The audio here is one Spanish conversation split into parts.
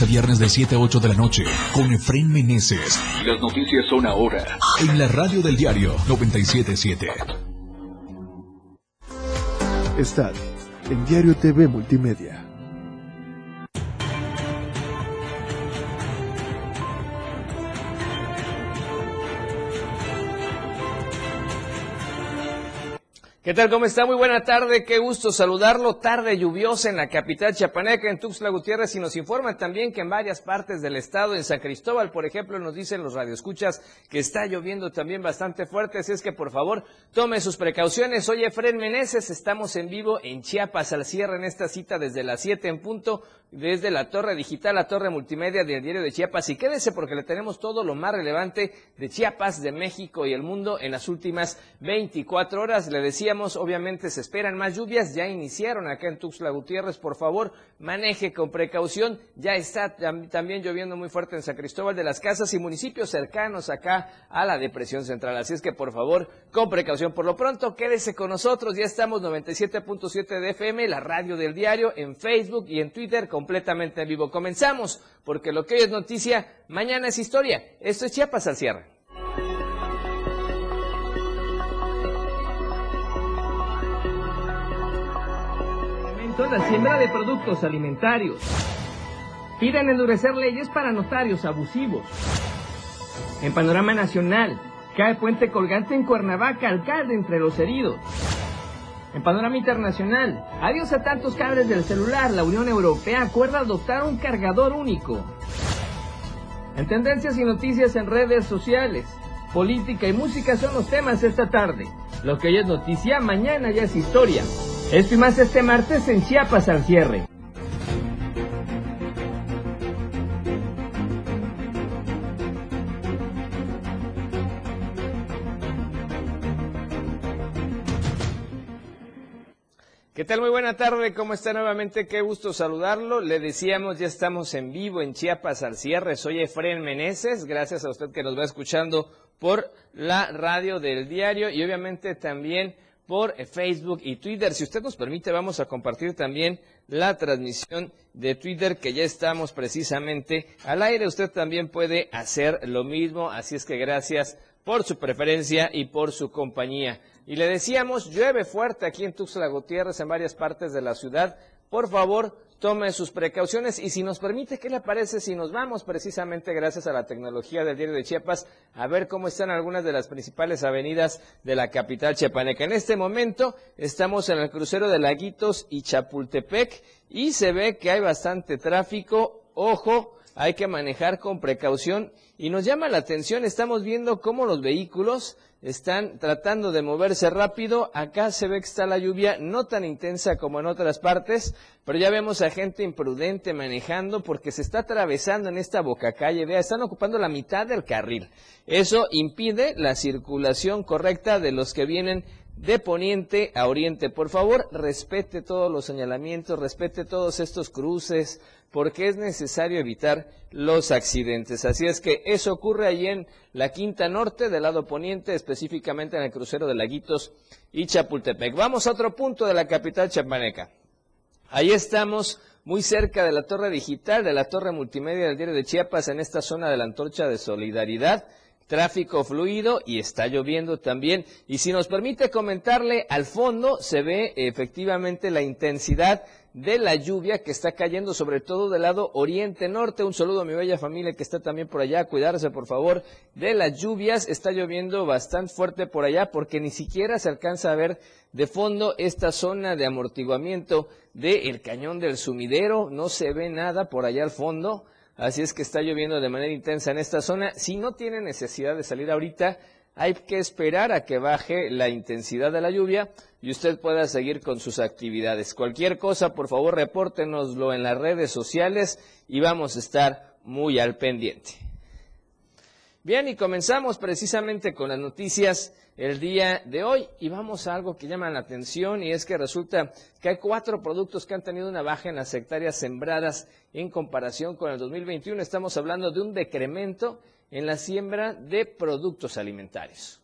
lunes a viernes de 7 a 8 de la noche con Efren Meneses. Las noticias son ahora. En la radio del diario 977. Estad en Diario TV Multimedia. ¿Qué tal? ¿Cómo está? Muy buena tarde. Qué gusto saludarlo. Tarde lluviosa en la capital chiapaneca, en Tuxtla Gutiérrez, y nos informan también que en varias partes del estado, en San Cristóbal, por ejemplo, nos dicen los radioescuchas que está lloviendo también bastante fuerte. Así es que, por favor, tome sus precauciones. Oye, Efren Meneses, estamos en vivo en Chiapas al cierre en esta cita desde las 7 en punto, desde la torre digital, la torre multimedia del diario de Chiapas. Y quédese porque le tenemos todo lo más relevante de Chiapas, de México y el mundo en las últimas 24 horas. Le obviamente se esperan más lluvias, ya iniciaron acá en Tuxtla Gutiérrez, por favor, maneje con precaución, ya está también lloviendo muy fuerte en San Cristóbal de las Casas y municipios cercanos acá a la depresión central, así es que por favor, con precaución, por lo pronto, quédese con nosotros, ya estamos 97.7 de FM, la radio del diario, en Facebook y en Twitter, completamente en vivo. Comenzamos, porque lo que hoy es noticia, mañana es historia, esto es Chiapas al cierre. La siembra de productos alimentarios. Piden endurecer leyes para notarios abusivos. En panorama nacional, cae puente colgante en Cuernavaca, alcalde entre los heridos. En panorama internacional, adiós a tantos cables del celular, la Unión Europea acuerda adoptar un cargador único. En tendencias y noticias en redes sociales, política y música son los temas esta tarde. Lo que hoy es noticia, mañana ya es historia. Esto y más este martes en Chiapas al cierre. ¿Qué tal? Muy buena tarde, ¿cómo está nuevamente? Qué gusto saludarlo. Le decíamos, ya estamos en vivo en Chiapas al cierre. Soy Efren Meneses, gracias a usted que nos va escuchando por la radio del diario y obviamente también por eh, Facebook y Twitter. Si usted nos permite, vamos a compartir también la transmisión de Twitter que ya estamos precisamente al aire. Usted también puede hacer lo mismo, así es que gracias por su preferencia y por su compañía. Y le decíamos, llueve fuerte aquí en Tuxtla Gutiérrez, en varias partes de la ciudad. Por favor, tome sus precauciones y si nos permite, ¿qué le parece si nos vamos precisamente gracias a la tecnología del diario de Chiapas a ver cómo están algunas de las principales avenidas de la capital chiapaneca? En este momento estamos en el crucero de Laguitos y Chapultepec y se ve que hay bastante tráfico. Ojo, hay que manejar con precaución y nos llama la atención, estamos viendo cómo los vehículos están tratando de moverse rápido. Acá se ve que está la lluvia no tan intensa como en otras partes, pero ya vemos a gente imprudente manejando porque se está atravesando en esta boca calle. Vea, están ocupando la mitad del carril. Eso impide la circulación correcta de los que vienen de poniente a oriente. Por favor, respete todos los señalamientos, respete todos estos cruces, porque es necesario evitar los accidentes. Así es que eso ocurre allí en la Quinta Norte, del lado poniente, específicamente en el crucero de Laguitos y Chapultepec. Vamos a otro punto de la capital chapaneca. Ahí estamos muy cerca de la torre digital, de la torre multimedia del diario de Chiapas, en esta zona de la antorcha de solidaridad tráfico fluido y está lloviendo también. Y si nos permite comentarle, al fondo se ve efectivamente la intensidad de la lluvia que está cayendo sobre todo del lado oriente-norte. Un saludo a mi bella familia que está también por allá. Cuidarse, por favor, de las lluvias. Está lloviendo bastante fuerte por allá porque ni siquiera se alcanza a ver de fondo esta zona de amortiguamiento del cañón del sumidero. No se ve nada por allá al fondo. Así es que está lloviendo de manera intensa en esta zona. Si no tiene necesidad de salir ahorita, hay que esperar a que baje la intensidad de la lluvia y usted pueda seguir con sus actividades. Cualquier cosa, por favor, repórtenoslo en las redes sociales y vamos a estar muy al pendiente. Bien, y comenzamos precisamente con las noticias el día de hoy y vamos a algo que llama la atención y es que resulta que hay cuatro productos que han tenido una baja en las hectáreas sembradas en comparación con el 2021. Estamos hablando de un decremento en la siembra de productos alimentarios.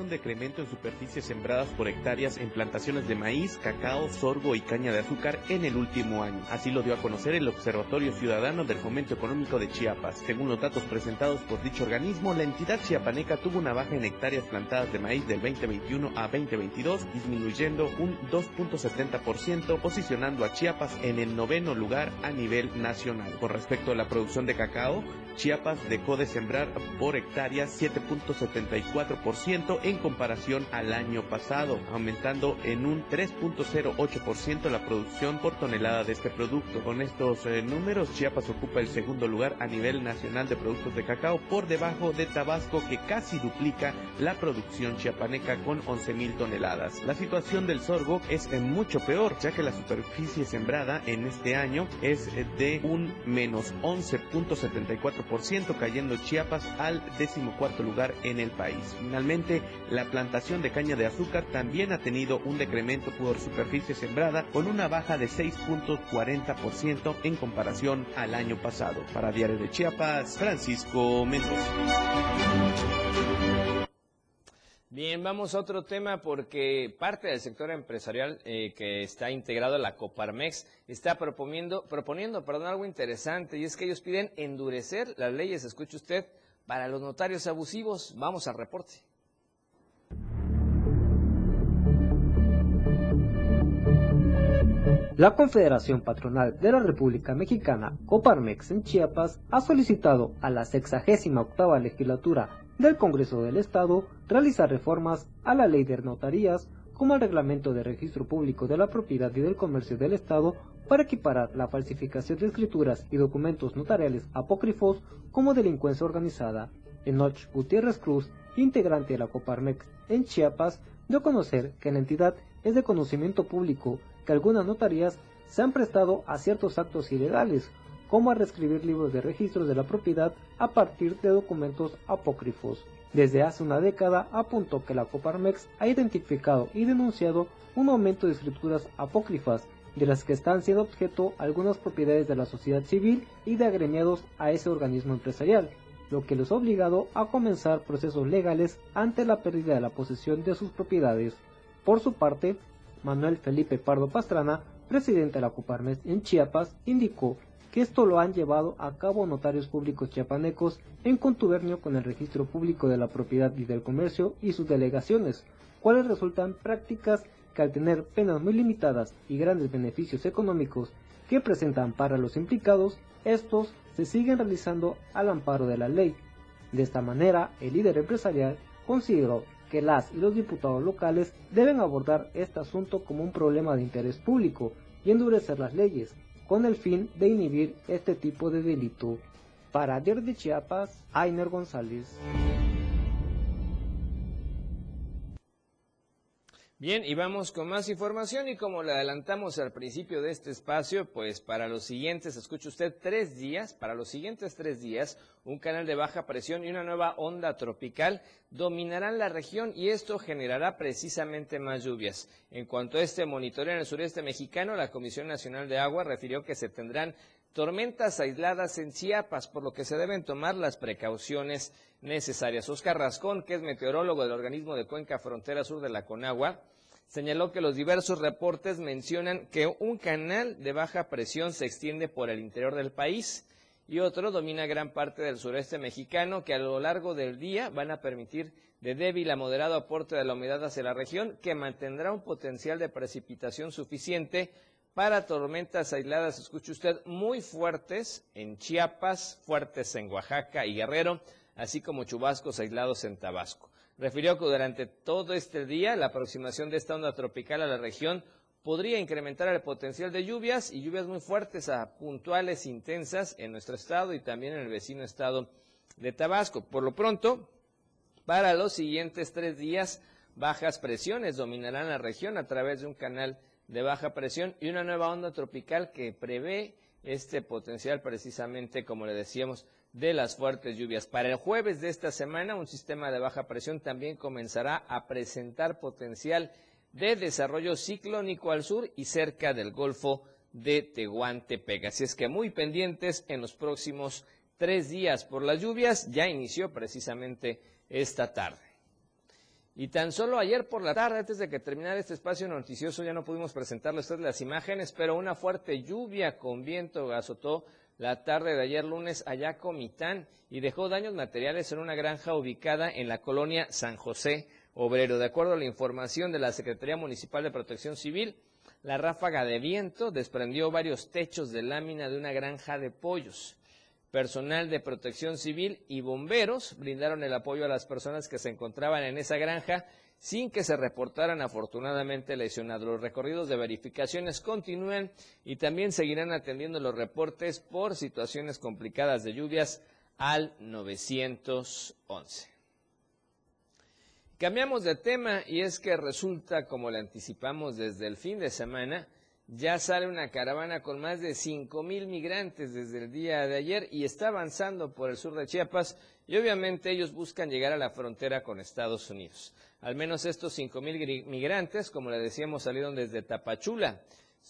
Un decremento en superficies sembradas por hectáreas en plantaciones de maíz, cacao, sorgo y caña de azúcar en el último año. Así lo dio a conocer el Observatorio Ciudadano del Fomento Económico de Chiapas. Según los datos presentados por dicho organismo, la entidad chiapaneca tuvo una baja en hectáreas plantadas de maíz del 2021 a 2022, disminuyendo un 2.70%, posicionando a Chiapas en el noveno lugar a nivel nacional. Con respecto a la producción de cacao, Chiapas dejó de sembrar por hectárea 7.74% en comparación al año pasado, aumentando en un 3.08% la producción por tonelada de este producto. Con estos eh, números, Chiapas ocupa el segundo lugar a nivel nacional de productos de cacao por debajo de Tabasco que casi duplica la producción chiapaneca con 11.000 toneladas. La situación del sorgo es eh, mucho peor, ya que la superficie sembrada en este año es eh, de un menos 11.74%, cayendo Chiapas al decimocuarto lugar en el país. Finalmente, la plantación de caña de azúcar también ha tenido un decremento por superficie sembrada con una baja de 6.40% en comparación al año pasado. Para Diario de Chiapas, Francisco Mendoza. Bien, vamos a otro tema porque parte del sector empresarial eh, que está integrado a la Coparmex está proponiendo, proponiendo perdón, algo interesante y es que ellos piden endurecer las leyes, escuche usted, para los notarios abusivos. Vamos al reporte. La Confederación Patronal de la República Mexicana, Coparmex en Chiapas, ha solicitado a la 68 legislatura del Congreso del Estado realizar reformas a la ley de notarías como el reglamento de registro público de la propiedad y del comercio del Estado para equiparar la falsificación de escrituras y documentos notariales apócrifos como delincuencia organizada. Enoch Gutiérrez Cruz, integrante de la Coparmex en Chiapas, dio a conocer que la entidad es de conocimiento público que algunas notarías se han prestado a ciertos actos ilegales, como a reescribir libros de registros de la propiedad a partir de documentos apócrifos. Desde hace una década apuntó que la Coparmex ha identificado y denunciado un aumento de escrituras apócrifas, de las que están siendo objeto algunas propiedades de la sociedad civil y de agremiados a ese organismo empresarial, lo que les ha obligado a comenzar procesos legales ante la pérdida de la posesión de sus propiedades. Por su parte, Manuel Felipe Pardo Pastrana, presidente de la Coparmex en Chiapas, indicó que esto lo han llevado a cabo notarios públicos chiapanecos en contubernio con el registro público de la propiedad y del comercio y sus delegaciones, cuales resultan prácticas que al tener penas muy limitadas y grandes beneficios económicos que presentan para los implicados, estos se siguen realizando al amparo de la ley. De esta manera, el líder empresarial consideró que las y los diputados locales deben abordar este asunto como un problema de interés público y endurecer las leyes, con el fin de inhibir este tipo de delito. Para Diario de Chiapas, Ainer González. Bien, y vamos con más información y como le adelantamos al principio de este espacio, pues para los siguientes, escuche usted, tres días, para los siguientes tres días, un canal de baja presión y una nueva onda tropical dominarán la región y esto generará precisamente más lluvias. En cuanto a este monitoreo en el sureste mexicano, la Comisión Nacional de Agua refirió que se tendrán tormentas aisladas en Chiapas, por lo que se deben tomar las precauciones necesarias. Oscar Rascón, que es meteorólogo del organismo de Cuenca Frontera Sur de la Conagua, señaló que los diversos reportes mencionan que un canal de baja presión se extiende por el interior del país y otro domina gran parte del sureste mexicano que a lo largo del día van a permitir de débil a moderado aporte de la humedad hacia la región que mantendrá un potencial de precipitación suficiente para tormentas aisladas, escuche usted, muy fuertes en Chiapas, fuertes en Oaxaca y Guerrero, así como chubascos aislados en Tabasco. Refirió que durante todo este día la aproximación de esta onda tropical a la región podría incrementar el potencial de lluvias y lluvias muy fuertes a puntuales intensas en nuestro estado y también en el vecino estado de Tabasco. Por lo pronto, para los siguientes tres días, bajas presiones dominarán la región a través de un canal de baja presión y una nueva onda tropical que prevé este potencial precisamente, como le decíamos, de las fuertes lluvias. Para el jueves de esta semana, un sistema de baja presión también comenzará a presentar potencial de desarrollo ciclónico al sur y cerca del Golfo de Tehuantepec. Así es que muy pendientes en los próximos tres días por las lluvias. Ya inició precisamente esta tarde. Y tan solo ayer por la tarde, antes de que terminara este espacio noticioso, ya no pudimos presentarle a usted las imágenes, pero una fuerte lluvia con viento azotó la tarde de ayer lunes allá Comitán y dejó daños materiales en una granja ubicada en la colonia San José Obrero. De acuerdo a la información de la Secretaría Municipal de Protección Civil, la ráfaga de viento desprendió varios techos de lámina de una granja de pollos. Personal de protección civil y bomberos brindaron el apoyo a las personas que se encontraban en esa granja sin que se reportaran afortunadamente lesionados. Los recorridos de verificaciones continúan y también seguirán atendiendo los reportes por situaciones complicadas de lluvias al 911. Cambiamos de tema y es que resulta, como le anticipamos desde el fin de semana, ya sale una caravana con más de cinco mil migrantes desde el día de ayer y está avanzando por el sur de Chiapas y obviamente ellos buscan llegar a la frontera con Estados Unidos. Al menos estos cinco mil migrantes, como le decíamos, salieron desde Tapachula.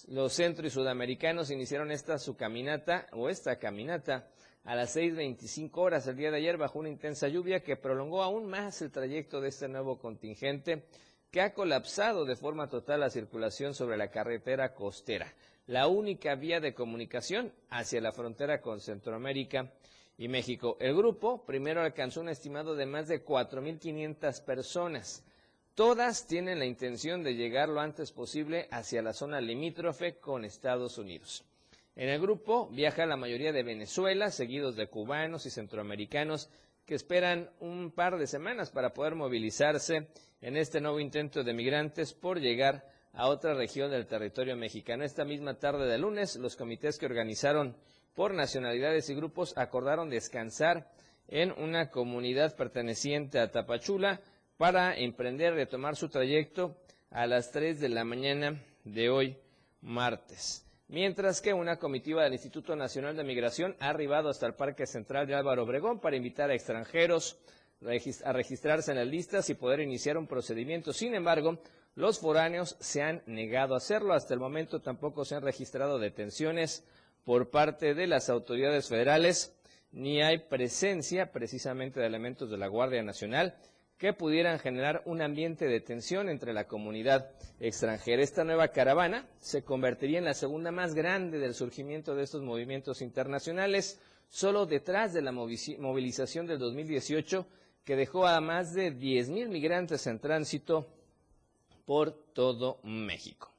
Los centro y sudamericanos iniciaron esta su caminata o esta caminata a las 6.25 horas el día de ayer bajo una intensa lluvia que prolongó aún más el trayecto de este nuevo contingente que ha colapsado de forma total la circulación sobre la carretera costera, la única vía de comunicación hacia la frontera con Centroamérica y México. El grupo primero alcanzó un estimado de más de 4.500 personas. Todas tienen la intención de llegar lo antes posible hacia la zona limítrofe con Estados Unidos. En el grupo viaja la mayoría de Venezuela, seguidos de cubanos y centroamericanos que esperan un par de semanas para poder movilizarse en este nuevo intento de migrantes por llegar a otra región del territorio mexicano. Esta misma tarde de lunes, los comités que organizaron por nacionalidades y grupos acordaron descansar en una comunidad perteneciente a Tapachula para emprender, retomar su trayecto a las 3 de la mañana de hoy, martes. Mientras que una comitiva del Instituto Nacional de Migración ha arribado hasta el Parque Central de Álvaro Obregón para invitar a extranjeros a registrarse en las listas y poder iniciar un procedimiento. Sin embargo, los foráneos se han negado a hacerlo. Hasta el momento tampoco se han registrado detenciones por parte de las autoridades federales, ni hay presencia precisamente de elementos de la Guardia Nacional que pudieran generar un ambiente de tensión entre la comunidad extranjera. Esta nueva caravana se convertiría en la segunda más grande del surgimiento de estos movimientos internacionales, solo detrás de la movilización del 2018 que dejó a más de 10.000 migrantes en tránsito por todo México.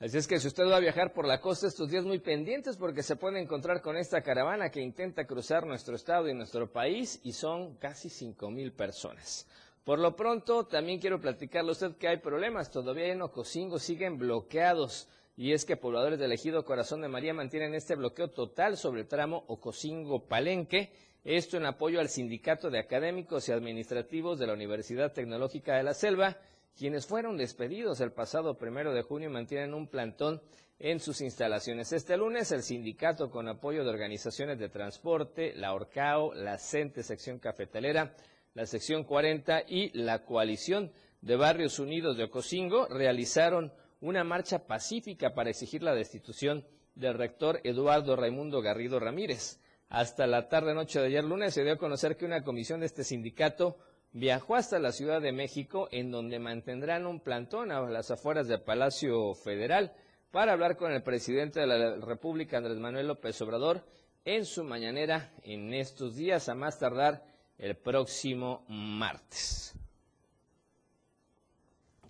Así es que si usted va a viajar por la costa estos días muy pendientes porque se puede encontrar con esta caravana que intenta cruzar nuestro estado y nuestro país y son casi 5.000 personas. Por lo pronto, también quiero platicarle a usted que hay problemas. Todavía en Ocosingo siguen bloqueados. Y es que pobladores del ejido Corazón de María mantienen este bloqueo total sobre el tramo Ocosingo-Palenque esto en apoyo al Sindicato de Académicos y Administrativos de la Universidad Tecnológica de la Selva, quienes fueron despedidos el pasado primero de junio mantienen un plantón en sus instalaciones. Este lunes el sindicato con apoyo de organizaciones de transporte, la Orcao, la CENTE sección cafetalera, la sección 40 y la coalición de Barrios Unidos de Ocosingo realizaron una marcha pacífica para exigir la destitución del rector Eduardo Raimundo Garrido Ramírez. Hasta la tarde-noche de ayer lunes se dio a conocer que una comisión de este sindicato viajó hasta la Ciudad de México, en donde mantendrán un plantón a las afueras del Palacio Federal para hablar con el presidente de la República, Andrés Manuel López Obrador, en su mañanera en estos días, a más tardar el próximo martes.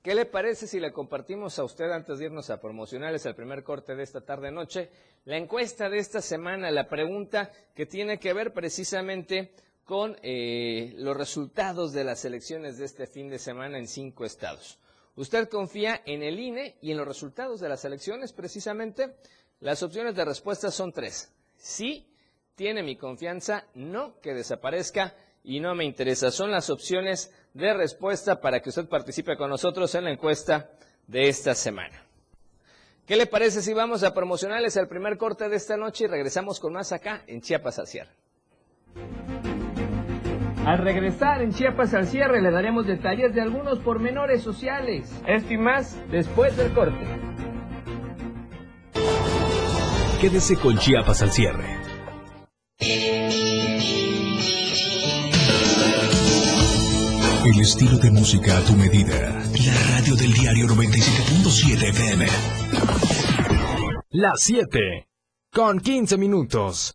¿Qué le parece si le compartimos a usted antes de irnos a promocionales el primer corte de esta tarde-noche? La encuesta de esta semana, la pregunta que tiene que ver precisamente con eh, los resultados de las elecciones de este fin de semana en cinco estados. ¿Usted confía en el INE y en los resultados de las elecciones precisamente? Las opciones de respuesta son tres. Sí, tiene mi confianza, no, que desaparezca y no me interesa. Son las opciones de respuesta para que usted participe con nosotros en la encuesta de esta semana. ¿Qué le parece si vamos a promocionarles el primer corte de esta noche y regresamos con más acá en Chiapas al? Al regresar en Chiapas al cierre le daremos detalles de algunos pormenores sociales. Esto y más después del corte. Quédese con Chiapas al cierre. El estilo de música a tu medida. La radio del diario 97.7 FM. Las 7. Con 15 minutos.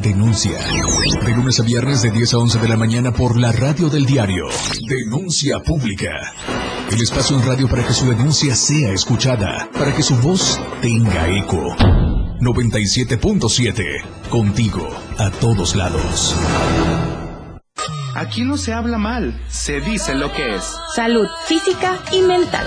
denuncia. De lunes a viernes de 10 a 11 de la mañana por la radio del diario. Denuncia pública. El espacio en radio para que su denuncia sea escuchada, para que su voz tenga eco. 97.7. Contigo, a todos lados. Aquí no se habla mal, se dice lo que es. Salud física y mental.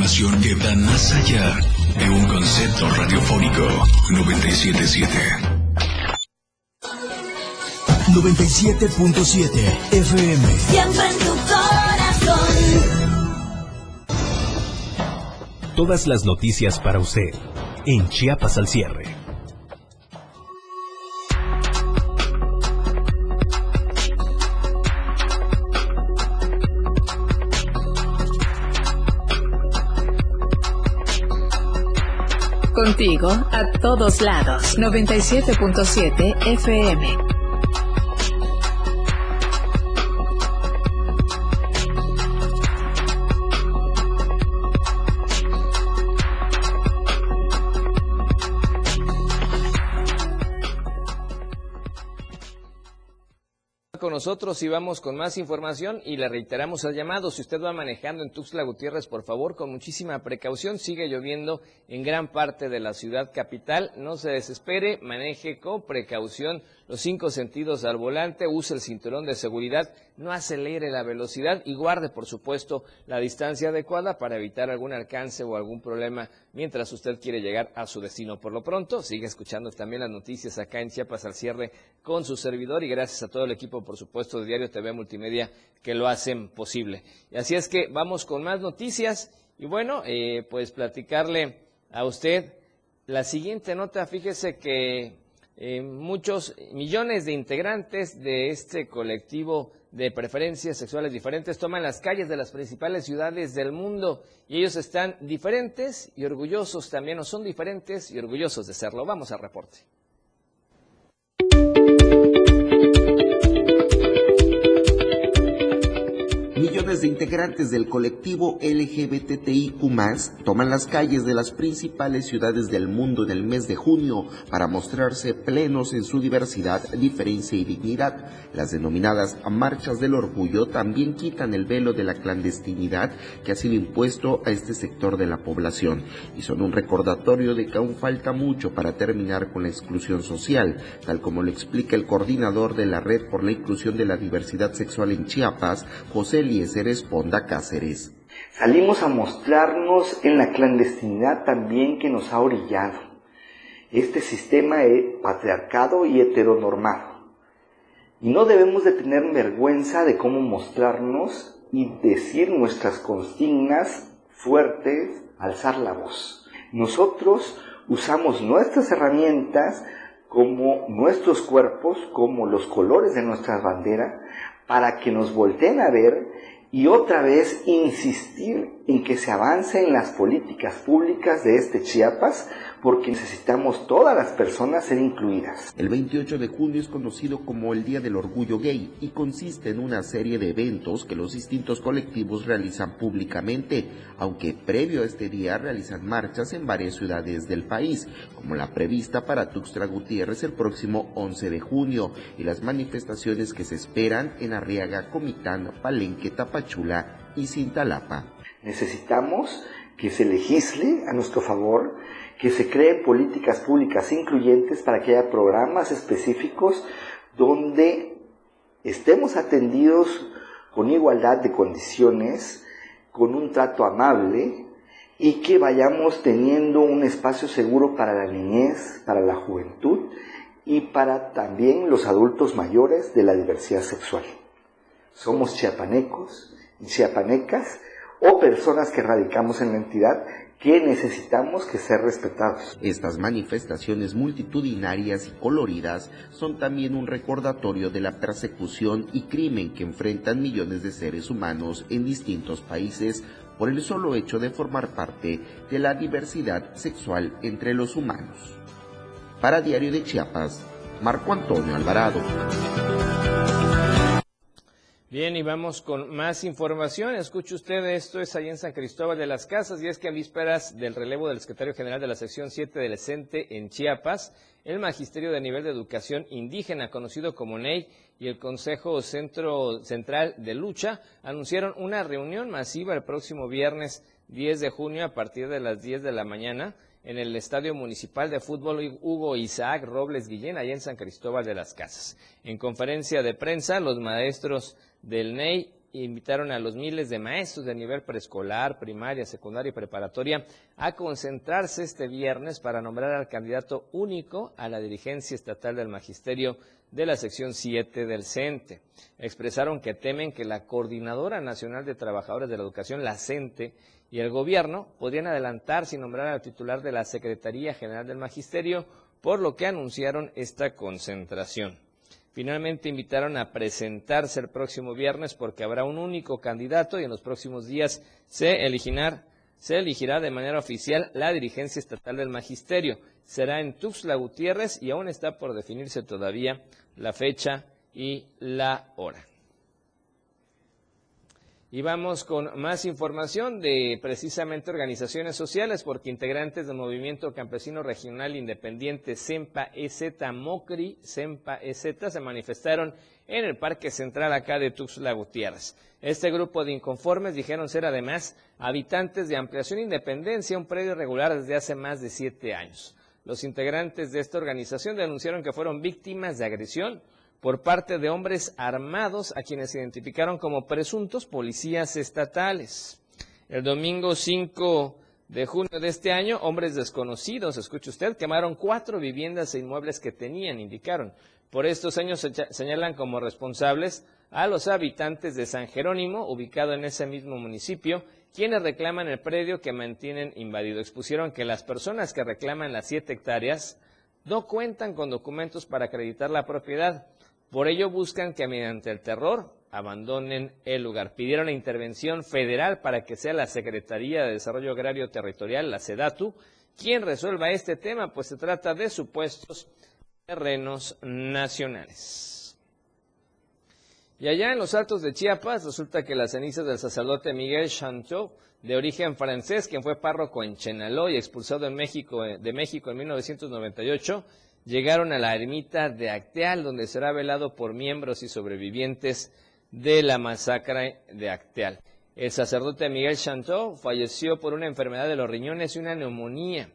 Programación que va más allá de un concepto radiofónico 977. 97.7 FM. Siempre en tu corazón. Todas las noticias para usted en Chiapas al cierre. Contigo a todos lados. 97.7 FM. Nosotros y vamos con más información y le reiteramos el llamado. Si usted va manejando en Tuxtla Gutiérrez, por favor, con muchísima precaución. Sigue lloviendo en gran parte de la ciudad capital. No se desespere, maneje con precaución los cinco sentidos al volante, use el cinturón de seguridad, no acelere la velocidad y guarde, por supuesto, la distancia adecuada para evitar algún alcance o algún problema mientras usted quiere llegar a su destino. Por lo pronto, sigue escuchando también las noticias acá en Chiapas al cierre con su servidor y gracias a todo el equipo, por supuesto, de Diario TV Multimedia que lo hacen posible. Y así es que vamos con más noticias y bueno, eh, pues platicarle a usted la siguiente nota. Fíjese que eh, muchos millones de integrantes de este colectivo de preferencias sexuales diferentes toman las calles de las principales ciudades del mundo y ellos están diferentes y orgullosos también, o son diferentes y orgullosos de serlo. Vamos al reporte. Millones de integrantes del colectivo LGBTIQ toman las calles de las principales ciudades del mundo en el mes de junio para mostrarse plenos en su diversidad, diferencia y dignidad. Las denominadas marchas del orgullo también quitan el velo de la clandestinidad que ha sido impuesto a este sector de la población y son un recordatorio de que aún falta mucho para terminar con la exclusión social, tal como lo explica el coordinador de la Red por la Inclusión de la Diversidad Sexual en Chiapas, José Eliezer Esponda Cáceres. Salimos a mostrarnos en la clandestinidad también que nos ha orillado. Este sistema patriarcado y heteronormado. Y no debemos de tener vergüenza de cómo mostrarnos y decir nuestras consignas fuertes, alzar la voz. Nosotros usamos nuestras herramientas como nuestros cuerpos, como los colores de nuestra bandera, para que nos volteen a ver y otra vez insistir en que se avance en las políticas públicas de este Chiapas porque necesitamos todas las personas ser incluidas. El 28 de junio es conocido como el Día del Orgullo Gay y consiste en una serie de eventos que los distintos colectivos realizan públicamente, aunque previo a este día realizan marchas en varias ciudades del país, como la prevista para Tuxtla Gutiérrez el próximo 11 de junio y las manifestaciones que se esperan en Arriaga, Comitán, Palenque, Tapachula y Cintalapa. Necesitamos que se legisle a nuestro favor, que se creen políticas públicas incluyentes para que haya programas específicos donde estemos atendidos con igualdad de condiciones, con un trato amable y que vayamos teniendo un espacio seguro para la niñez, para la juventud y para también los adultos mayores de la diversidad sexual. Somos chiapanecos y chiapanecas o personas que radicamos en la entidad que necesitamos que ser respetados. Estas manifestaciones multitudinarias y coloridas son también un recordatorio de la persecución y crimen que enfrentan millones de seres humanos en distintos países por el solo hecho de formar parte de la diversidad sexual entre los humanos. Para Diario de Chiapas, Marco Antonio Alvarado. Bien, y vamos con más información. Escuche usted, esto es ahí en San Cristóbal de las Casas, y es que a vísperas del relevo del secretario general de la sección 7 del ECENTE en Chiapas, el Magisterio de Nivel de Educación Indígena, conocido como NEI, y el Consejo Centro, Central de Lucha anunciaron una reunión masiva el próximo viernes 10 de junio a partir de las 10 de la mañana en el Estadio Municipal de Fútbol Hugo Isaac Robles Guillén, allá en San Cristóbal de las Casas. En conferencia de prensa, los maestros del NEI invitaron a los miles de maestros de nivel preescolar, primaria, secundaria y preparatoria a concentrarse este viernes para nombrar al candidato único a la dirigencia estatal del magisterio de la sección 7 del CENTE. Expresaron que temen que la Coordinadora Nacional de Trabajadores de la Educación, la CENTE, y el gobierno podrían adelantarse y nombrar al titular de la Secretaría General del Magisterio, por lo que anunciaron esta concentración. Finalmente invitaron a presentarse el próximo viernes porque habrá un único candidato y en los próximos días se elegirá, se elegirá de manera oficial la dirigencia estatal del magisterio. Será en Tuxtla Gutiérrez y aún está por definirse todavía la fecha y la hora. Y vamos con más información de precisamente organizaciones sociales, porque integrantes del Movimiento Campesino Regional Independiente SEMPA EZ Mocri, SEMPA EZ, se manifestaron en el Parque Central acá de Tuxtla Gutiérrez. Este grupo de inconformes dijeron ser además habitantes de Ampliación Independencia, un predio regular desde hace más de siete años. Los integrantes de esta organización denunciaron que fueron víctimas de agresión por parte de hombres armados a quienes identificaron como presuntos policías estatales. El domingo 5 de junio de este año, hombres desconocidos, escuche usted, quemaron cuatro viviendas e inmuebles que tenían, indicaron. Por estos años se señalan como responsables a los habitantes de San Jerónimo, ubicado en ese mismo municipio, quienes reclaman el predio que mantienen invadido. Expusieron que las personas que reclaman las siete hectáreas no cuentan con documentos para acreditar la propiedad. Por ello buscan que mediante el terror abandonen el lugar. Pidieron la intervención federal para que sea la Secretaría de Desarrollo Agrario Territorial, la SEDATU, quien resuelva este tema, pues se trata de supuestos terrenos nacionales. Y allá en los Altos de Chiapas resulta que las cenizas del sacerdote Miguel Chanteau, de origen francés, quien fue párroco en Chenaló y expulsado en México, de México en 1998, llegaron a la ermita de Acteal, donde será velado por miembros y sobrevivientes de la masacre de Acteal. El sacerdote Miguel Chanteau falleció por una enfermedad de los riñones y una neumonía.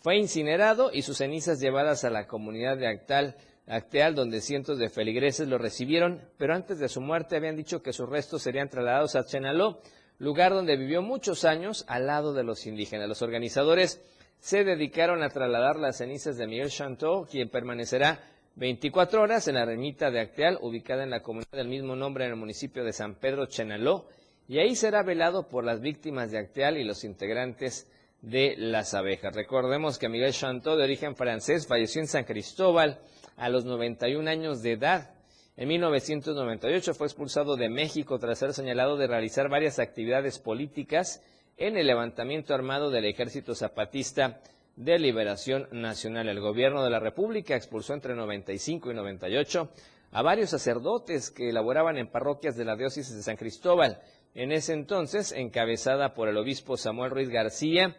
Fue incinerado y sus cenizas llevadas a la comunidad de Acteal, Acteal, donde cientos de feligreses lo recibieron, pero antes de su muerte habían dicho que sus restos serían trasladados a Chenaló, lugar donde vivió muchos años al lado de los indígenas. Los organizadores se dedicaron a trasladar las cenizas de Miguel Chanteau, quien permanecerá 24 horas en la ermita de Acteal, ubicada en la comunidad del mismo nombre en el municipio de San Pedro Chenaló, y ahí será velado por las víctimas de Acteal y los integrantes de las abejas. Recordemos que Miguel Chanteau, de origen francés, falleció en San Cristóbal a los 91 años de edad. En 1998 fue expulsado de México tras ser señalado de realizar varias actividades políticas en el levantamiento armado del Ejército Zapatista de Liberación Nacional. El gobierno de la República expulsó entre 95 y 98 a varios sacerdotes que elaboraban en parroquias de la diócesis de San Cristóbal, en ese entonces encabezada por el obispo Samuel Ruiz García,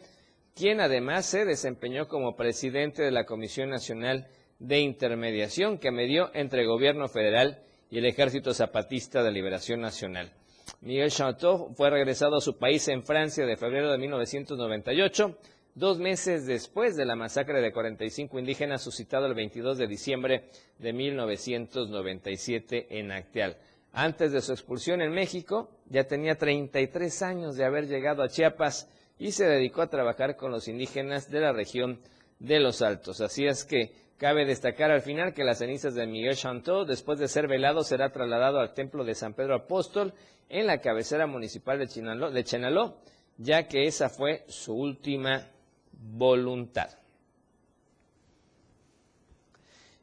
quien además se desempeñó como presidente de la Comisión Nacional de Intermediación que medió entre el gobierno federal y el Ejército Zapatista de Liberación Nacional. Miguel Chanteau fue regresado a su país en Francia de febrero de 1998, dos meses después de la masacre de 45 indígenas suscitado el 22 de diciembre de 1997 en Acteal. Antes de su expulsión en México, ya tenía 33 años de haber llegado a Chiapas y se dedicó a trabajar con los indígenas de la región de los Altos. Así es que cabe destacar al final que las cenizas de Miguel Chanteau, después de ser velado, será trasladado al templo de San Pedro Apóstol en la cabecera municipal de Chenaló, de Chenaló ya que esa fue su última voluntad.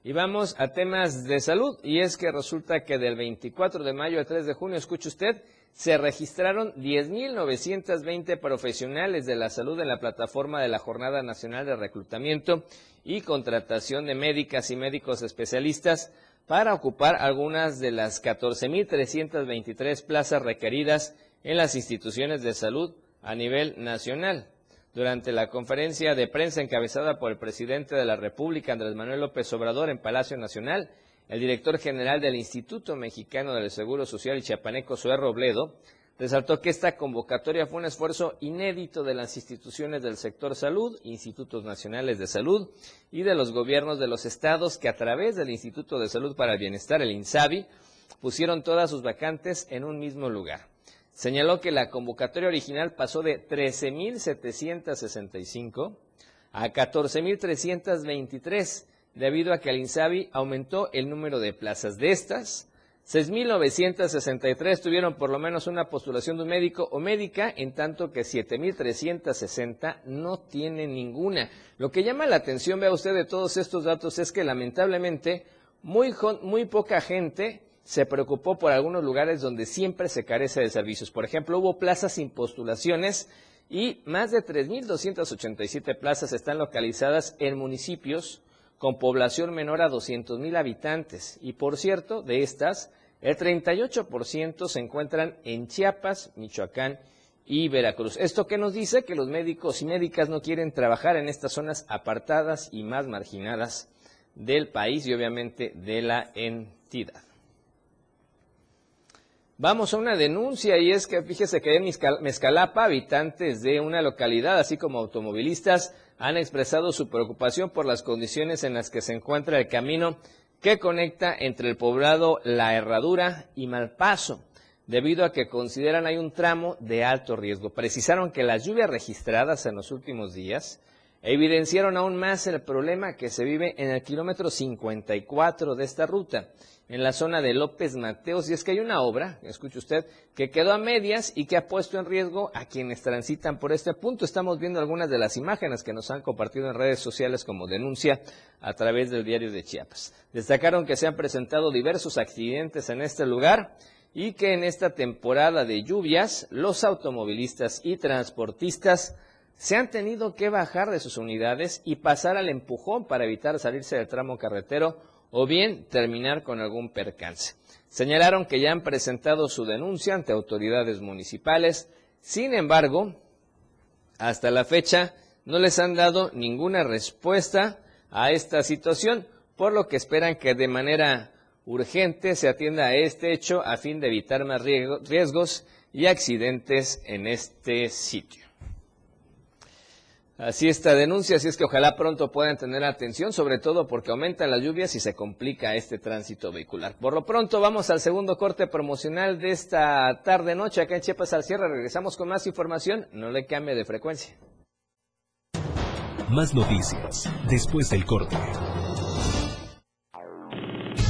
Y vamos a temas de salud, y es que resulta que del 24 de mayo al 3 de junio, escuche usted, se registraron 10.920 profesionales de la salud en la plataforma de la Jornada Nacional de Reclutamiento y Contratación de Médicas y Médicos Especialistas para ocupar algunas de las 14.323 plazas requeridas en las instituciones de salud a nivel nacional. Durante la conferencia de prensa encabezada por el presidente de la República, Andrés Manuel López Obrador, en Palacio Nacional, el director general del Instituto Mexicano del Seguro Social y Chiapaneco, Zoé Robledo, resaltó que esta convocatoria fue un esfuerzo inédito de las instituciones del sector salud, institutos nacionales de salud y de los gobiernos de los estados que a través del Instituto de Salud para el Bienestar, el INSABI, pusieron todas sus vacantes en un mismo lugar. Señaló que la convocatoria original pasó de 13.765 a 14.323 debido a que el INSABI aumentó el número de plazas de estas. 6.963 tuvieron por lo menos una postulación de un médico o médica, en tanto que 7.360 no tienen ninguna. Lo que llama la atención, vea usted, de todos estos datos es que lamentablemente muy, muy poca gente se preocupó por algunos lugares donde siempre se carece de servicios. Por ejemplo, hubo plazas sin postulaciones y más de 3.287 plazas están localizadas en municipios con población menor a 200 mil habitantes. Y por cierto, de estas, el 38% se encuentran en Chiapas, Michoacán y Veracruz. ¿Esto qué nos dice? Que los médicos y médicas no quieren trabajar en estas zonas apartadas y más marginadas del país y obviamente de la entidad. Vamos a una denuncia y es que fíjese que en Mezcalapa habitantes de una localidad, así como automovilistas, han expresado su preocupación por las condiciones en las que se encuentra el camino que conecta entre el poblado La Herradura y Malpaso, debido a que consideran hay un tramo de alto riesgo. Precisaron que las lluvias registradas en los últimos días evidenciaron aún más el problema que se vive en el kilómetro 54 de esta ruta en la zona de López Mateos. Y es que hay una obra, escuche usted, que quedó a medias y que ha puesto en riesgo a quienes transitan por este punto. Estamos viendo algunas de las imágenes que nos han compartido en redes sociales como denuncia a través del diario de Chiapas. Destacaron que se han presentado diversos accidentes en este lugar y que en esta temporada de lluvias los automovilistas y transportistas se han tenido que bajar de sus unidades y pasar al empujón para evitar salirse del tramo carretero o bien terminar con algún percance. Señalaron que ya han presentado su denuncia ante autoridades municipales, sin embargo, hasta la fecha no les han dado ninguna respuesta a esta situación, por lo que esperan que de manera urgente se atienda a este hecho a fin de evitar más riesgos y accidentes en este sitio. Así esta denuncia, así es que ojalá pronto puedan tener atención, sobre todo porque aumentan las lluvias y se complica este tránsito vehicular. Por lo pronto vamos al segundo corte promocional de esta tarde noche acá en Chiapas al cierre. Regresamos con más información, no le cambie de frecuencia. Más noticias después del corte.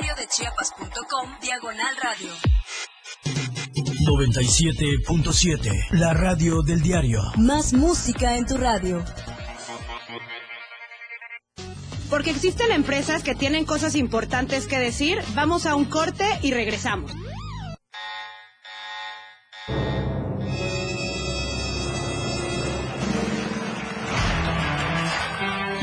www.diariodechiapas.com Diagonal Radio. 97.7. La radio del diario. Más música en tu radio. Porque existen empresas que tienen cosas importantes que decir, vamos a un corte y regresamos.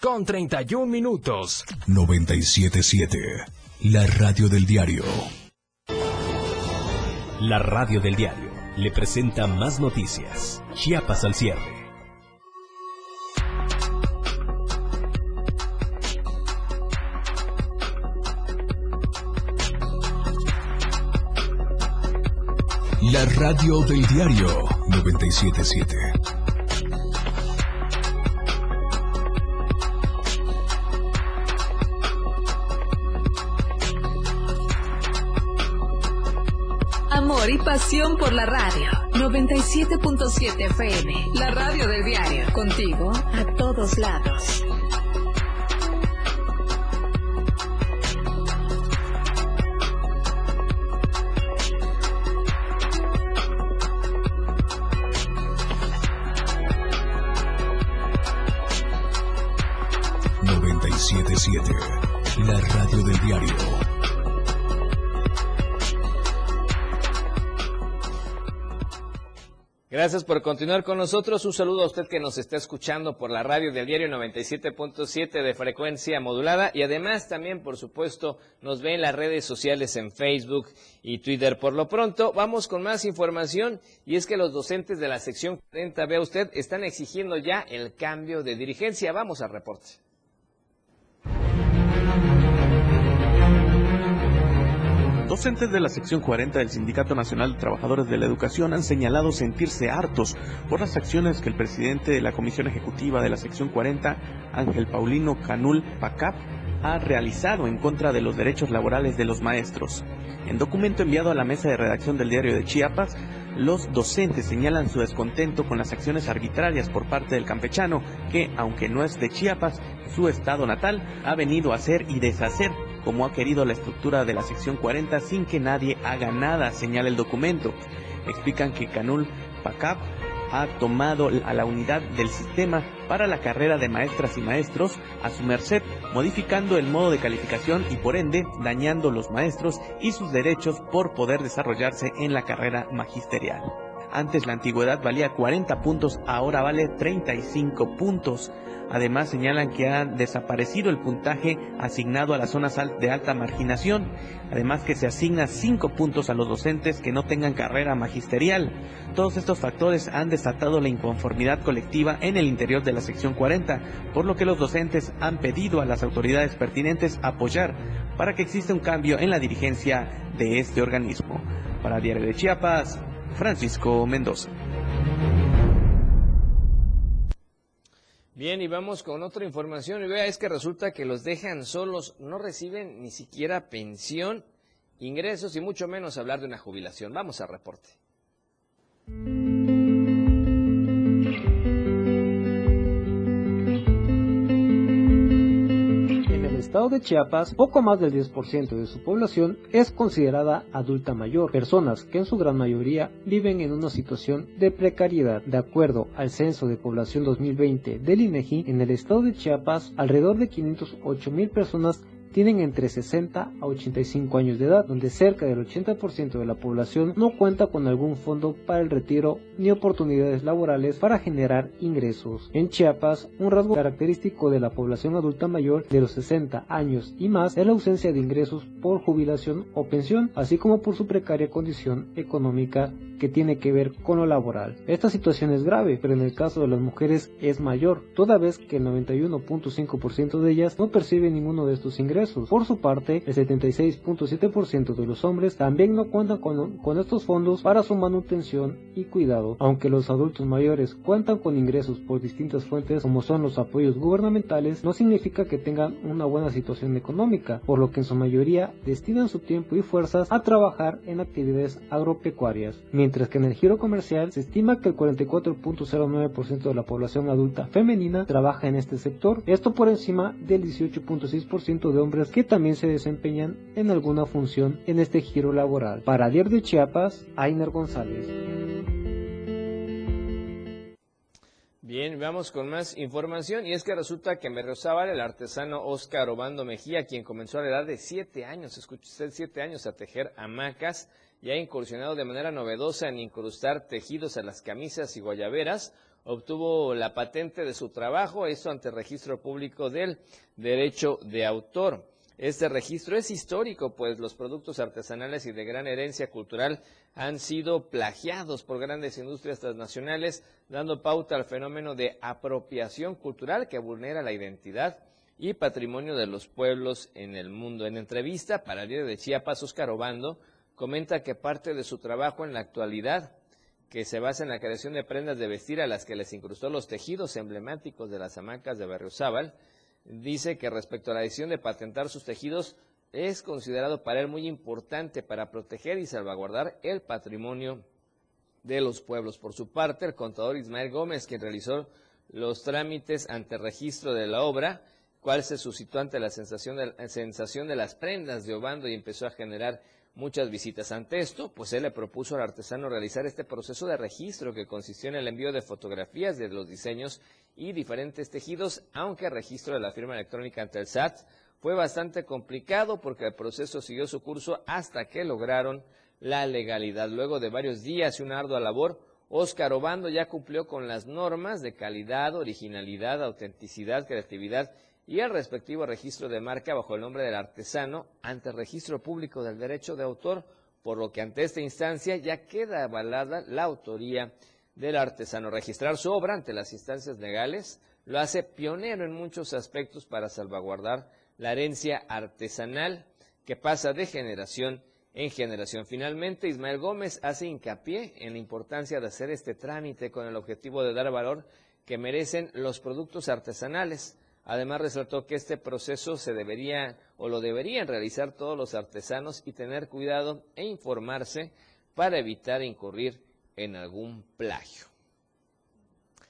con 31 minutos. 977. La radio del diario. La radio del diario le presenta más noticias. Chiapas al cierre. La radio del diario 977. Amor y pasión por la radio. 97.7 FM. La radio del diario. Contigo a todos lados. Gracias por continuar con nosotros. Un saludo a usted que nos está escuchando por la radio del diario 97.7 de frecuencia modulada y además también, por supuesto, nos ve en las redes sociales en Facebook y Twitter. Por lo pronto, vamos con más información y es que los docentes de la sección 40, vea usted, están exigiendo ya el cambio de dirigencia. Vamos al reporte. Docentes de la sección 40 del Sindicato Nacional de Trabajadores de la Educación han señalado sentirse hartos por las acciones que el presidente de la Comisión Ejecutiva de la sección 40, Ángel Paulino Canul Pacap, ha realizado en contra de los derechos laborales de los maestros. En documento enviado a la mesa de redacción del diario de Chiapas, los docentes señalan su descontento con las acciones arbitrarias por parte del campechano, que, aunque no es de Chiapas, su estado natal, ha venido a hacer y deshacer como ha querido la estructura de la sección 40 sin que nadie haga nada, señala el documento. Explican que Canul Pacap ha tomado a la unidad del sistema para la carrera de maestras y maestros a su merced, modificando el modo de calificación y por ende dañando los maestros y sus derechos por poder desarrollarse en la carrera magisterial. Antes la antigüedad valía 40 puntos, ahora vale 35 puntos. Además señalan que ha desaparecido el puntaje asignado a las zonas de alta marginación, además que se asigna 5 puntos a los docentes que no tengan carrera magisterial. Todos estos factores han desatado la inconformidad colectiva en el interior de la sección 40, por lo que los docentes han pedido a las autoridades pertinentes apoyar para que exista un cambio en la dirigencia de este organismo. Para Diario de Chiapas, Francisco Mendoza. Bien, y vamos con otra información. Y vea, es que resulta que los dejan solos, no reciben ni siquiera pensión, ingresos y mucho menos hablar de una jubilación. Vamos al reporte. Estado de Chiapas, poco más del 10% de su población es considerada adulta mayor, personas que en su gran mayoría viven en una situación de precariedad. De acuerdo al Censo de Población 2020 del INEGI, en el estado de Chiapas, alrededor de 508 mil personas tienen entre 60 a 85 años de edad, donde cerca del 80% de la población no cuenta con algún fondo para el retiro ni oportunidades laborales para generar ingresos. En Chiapas, un rasgo característico de la población adulta mayor de los 60 años y más es la ausencia de ingresos por jubilación o pensión, así como por su precaria condición económica que tiene que ver con lo laboral. Esta situación es grave, pero en el caso de las mujeres es mayor, toda vez que el 91.5% de ellas no percibe ninguno de estos ingresos por su parte, el 76.7% de los hombres también no cuentan con, con estos fondos para su manutención y cuidado. Aunque los adultos mayores cuentan con ingresos por distintas fuentes como son los apoyos gubernamentales, no significa que tengan una buena situación económica, por lo que en su mayoría destinan su tiempo y fuerzas a trabajar en actividades agropecuarias. Mientras que en el giro comercial se estima que el 44.09% de la población adulta femenina trabaja en este sector, esto por encima del 18.6% de hombres que también se desempeñan en alguna función en este giro laboral. Para Diario de Chiapas, Ainer González. Bien, vamos con más información y es que resulta que en Berriozábal el artesano Óscar Obando Mejía, quien comenzó a la edad de 7 años, escucha usted, 7 años a tejer hamacas y ha incursionado de manera novedosa en incrustar tejidos a las camisas y guayaberas, obtuvo la patente de su trabajo, eso ante registro público del derecho de autor. Este registro es histórico, pues los productos artesanales y de gran herencia cultural han sido plagiados por grandes industrias transnacionales, dando pauta al fenómeno de apropiación cultural que vulnera la identidad y patrimonio de los pueblos en el mundo. En entrevista para el diario de Chiapas, Oscar Obando comenta que parte de su trabajo en la actualidad que se basa en la creación de prendas de vestir a las que les incrustó los tejidos emblemáticos de las hamacas de Berriozábal, dice que respecto a la decisión de patentar sus tejidos es considerado para él muy importante para proteger y salvaguardar el patrimonio de los pueblos. Por su parte, el contador Ismael Gómez, quien realizó los trámites ante registro de la obra, cual se suscitó ante la sensación de, sensación de las prendas de Obando y empezó a generar muchas visitas. Ante esto, pues él le propuso al artesano realizar este proceso de registro que consistió en el envío de fotografías de los diseños y diferentes tejidos, aunque el registro de la firma electrónica ante el SAT fue bastante complicado porque el proceso siguió su curso hasta que lograron la legalidad. Luego de varios días y una ardua labor, Oscar Obando ya cumplió con las normas de calidad, originalidad, autenticidad, creatividad y el respectivo registro de marca bajo el nombre del artesano ante el registro público del derecho de autor, por lo que ante esta instancia ya queda avalada la autoría del artesano. Registrar su obra ante las instancias legales lo hace pionero en muchos aspectos para salvaguardar la herencia artesanal que pasa de generación en generación. Finalmente, Ismael Gómez hace hincapié en la importancia de hacer este trámite con el objetivo de dar valor que merecen los productos artesanales Además, resaltó que este proceso se debería o lo deberían realizar todos los artesanos y tener cuidado e informarse para evitar incurrir en algún plagio.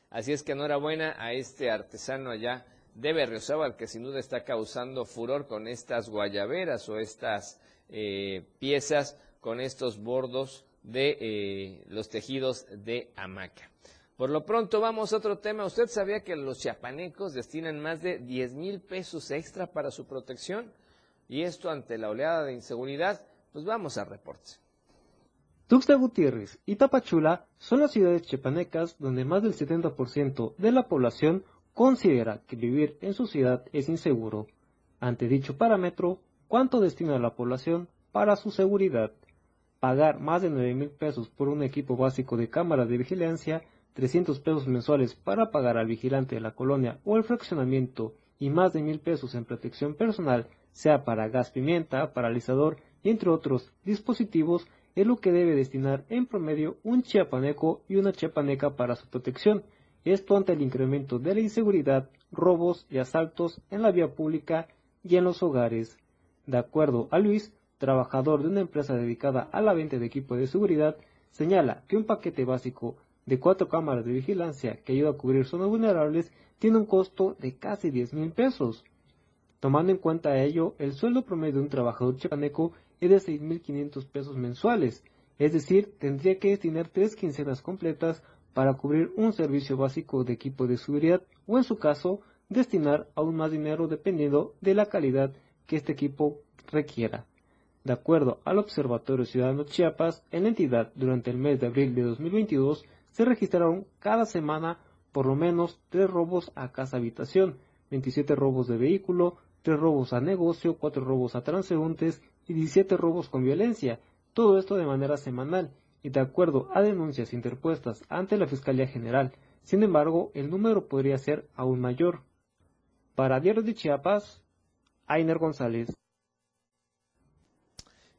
Así es que enhorabuena a este artesano allá de Berriozábal que sin duda está causando furor con estas guayaberas o estas eh, piezas con estos bordos de eh, los tejidos de hamaca. Por lo pronto vamos a otro tema. ¿Usted sabía que los chiapanecos destinan más de 10 mil pesos extra para su protección? Y esto ante la oleada de inseguridad, pues vamos a reportes. Tuxtla Gutiérrez y Tapachula son las ciudades chiapanecas donde más del 70% de la población considera que vivir en su ciudad es inseguro. Ante dicho parámetro, ¿cuánto destina la población para su seguridad? Pagar más de 9 mil pesos por un equipo básico de cámaras de vigilancia 300 pesos mensuales para pagar al vigilante de la colonia o el fraccionamiento y más de mil pesos en protección personal, sea para gas pimienta, paralizador y entre otros dispositivos, es lo que debe destinar en promedio un chiapaneco y una chiapaneca para su protección. Esto ante el incremento de la inseguridad, robos y asaltos en la vía pública y en los hogares. De acuerdo a Luis, trabajador de una empresa dedicada a la venta de equipo de seguridad, señala que un paquete básico de cuatro cámaras de vigilancia que ayuda a cubrir zonas vulnerables tiene un costo de casi 10 mil pesos. Tomando en cuenta ello, el sueldo promedio de un trabajador chiapaneco es de 6.500 pesos mensuales, es decir, tendría que destinar tres quincenas completas para cubrir un servicio básico de equipo de seguridad o en su caso, destinar aún más dinero dependiendo de la calidad que este equipo requiera. De acuerdo al Observatorio Ciudadano Chiapas, en la entidad durante el mes de abril de 2022 se registraron cada semana por lo menos tres robos a casa habitación, 27 robos de vehículo, 3 robos a negocio, 4 robos a transeúntes y 17 robos con violencia, todo esto de manera semanal y de acuerdo a denuncias interpuestas ante la Fiscalía General. Sin embargo, el número podría ser aún mayor. Para Diario de Chiapas, Ainer González.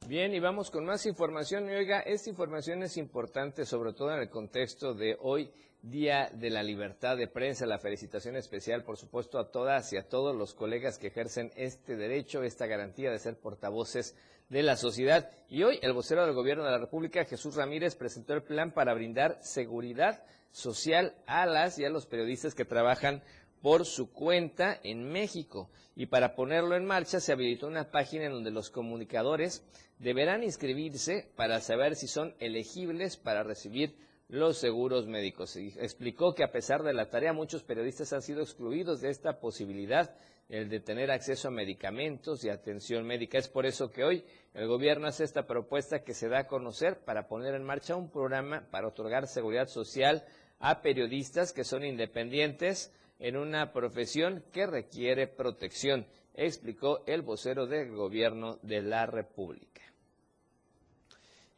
Bien, y vamos con más información. Y oiga, esta información es importante, sobre todo en el contexto de hoy, Día de la Libertad de Prensa. La felicitación especial, por supuesto, a todas y a todos los colegas que ejercen este derecho, esta garantía de ser portavoces de la sociedad. Y hoy, el vocero del Gobierno de la República, Jesús Ramírez, presentó el plan para brindar seguridad social a las y a los periodistas que trabajan por su cuenta en México. Y para ponerlo en marcha se habilitó una página en donde los comunicadores deberán inscribirse para saber si son elegibles para recibir los seguros médicos. Explicó que a pesar de la tarea, muchos periodistas han sido excluidos de esta posibilidad, el de tener acceso a medicamentos y atención médica. Es por eso que hoy el gobierno hace esta propuesta que se da a conocer para poner en marcha un programa para otorgar seguridad social a periodistas que son independientes, en una profesión que requiere protección, explicó el vocero del gobierno de la República.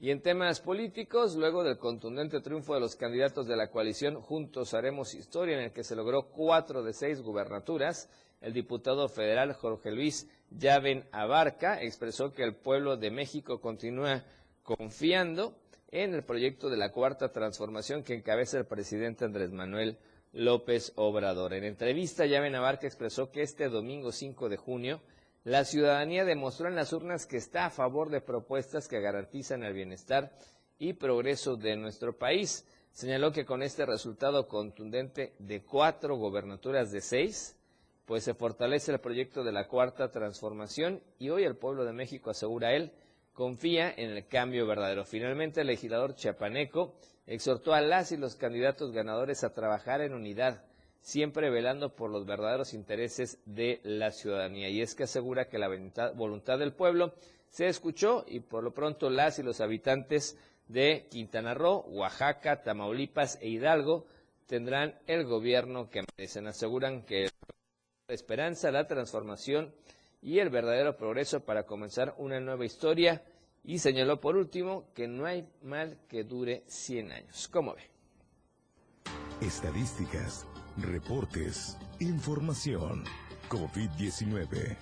Y en temas políticos, luego del contundente triunfo de los candidatos de la coalición Juntos Haremos Historia, en el que se logró cuatro de seis gubernaturas, el diputado federal Jorge Luis Llaven Abarca expresó que el pueblo de México continúa confiando en el proyecto de la cuarta transformación que encabeza el presidente Andrés Manuel López Obrador. En entrevista, Llave Navarca expresó que este domingo 5 de junio la ciudadanía demostró en las urnas que está a favor de propuestas que garantizan el bienestar y progreso de nuestro país. Señaló que con este resultado contundente de cuatro gobernaturas de seis, pues se fortalece el proyecto de la cuarta transformación y hoy el pueblo de México, asegura él, confía en el cambio verdadero. Finalmente, el legislador chiapaneco exhortó a las y los candidatos ganadores a trabajar en unidad, siempre velando por los verdaderos intereses de la ciudadanía. Y es que asegura que la voluntad del pueblo se escuchó y por lo pronto las y los habitantes de Quintana Roo, Oaxaca, Tamaulipas e Hidalgo tendrán el gobierno que merecen. Aseguran que la esperanza, la transformación y el verdadero progreso para comenzar una nueva historia y señaló por último que no hay mal que dure 100 años. ¿Cómo ve? Estadísticas, reportes, información. COVID-19.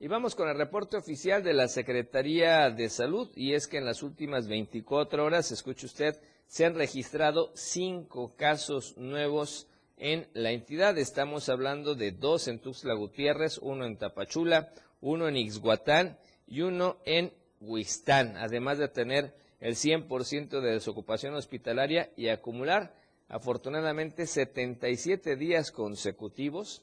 Y vamos con el reporte oficial de la Secretaría de Salud y es que en las últimas 24 horas, escuche usted, se han registrado cinco casos nuevos en la entidad. Estamos hablando de dos en Tuxtla Gutiérrez, uno en Tapachula, uno en Ixhuatán y uno en Huistán, además de tener el 100% de desocupación hospitalaria y acumular afortunadamente 77 días consecutivos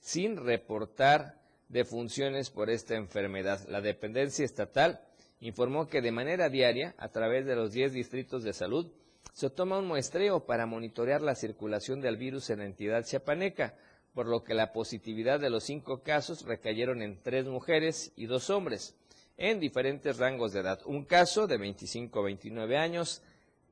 sin reportar defunciones por esta enfermedad. La dependencia estatal informó que de manera diaria, a través de los 10 distritos de salud, se toma un muestreo para monitorear la circulación del virus en la entidad chiapaneca, por lo que la positividad de los cinco casos recayeron en tres mujeres y dos hombres, en diferentes rangos de edad. Un caso de 25 a 29 años,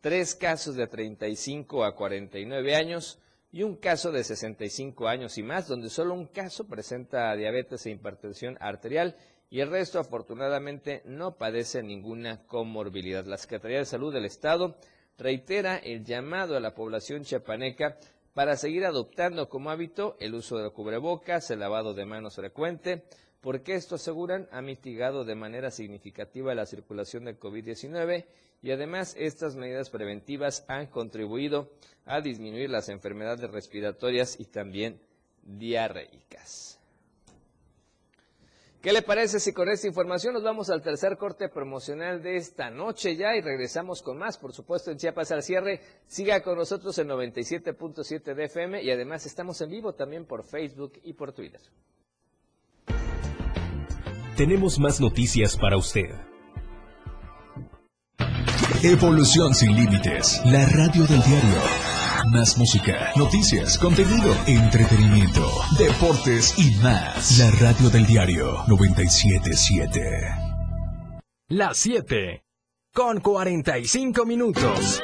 tres casos de 35 a 49 años y un caso de 65 años y más, donde solo un caso presenta diabetes e hipertensión arterial y el resto afortunadamente no padece ninguna comorbilidad. La Secretaría de Salud del Estado reitera el llamado a la población chiapaneca para seguir adoptando como hábito el uso de cubrebocas, el lavado de manos frecuente, porque esto aseguran ha mitigado de manera significativa la circulación del COVID-19 y además estas medidas preventivas han contribuido a disminuir las enfermedades respiratorias y también diarreicas. ¿Qué le parece si con esta información nos vamos al tercer corte promocional de esta noche ya y regresamos con más? Por supuesto, en Chiapas al cierre, siga con nosotros en 97.7 de FM y además estamos en vivo también por Facebook y por Twitter. Tenemos más noticias para usted. Evolución sin límites, la radio del diario. Más música, noticias, contenido, entretenimiento, deportes y más. La radio del diario 977. Las 7 con 45 minutos.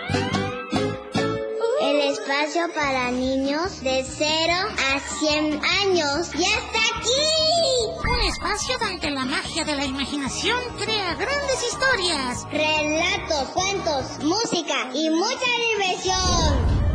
El espacio para niños de 0 a 100 años ya está aquí. Un espacio donde la magia de la imaginación crea grandes historias. Relatos, cuentos, música y mucha diversión.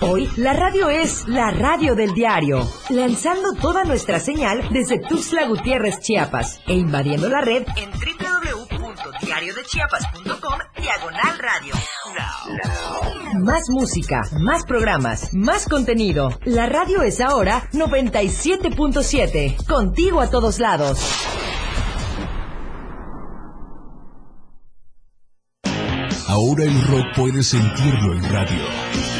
Hoy la radio es la radio del diario, lanzando toda nuestra señal desde Tuxtla Gutiérrez, Chiapas, e invadiendo la red en www.diariodechiapas.com diagonal radio. Más música, más programas, más contenido. La radio es ahora 97.7, contigo a todos lados. Ahora el rock puedes sentirlo en radio.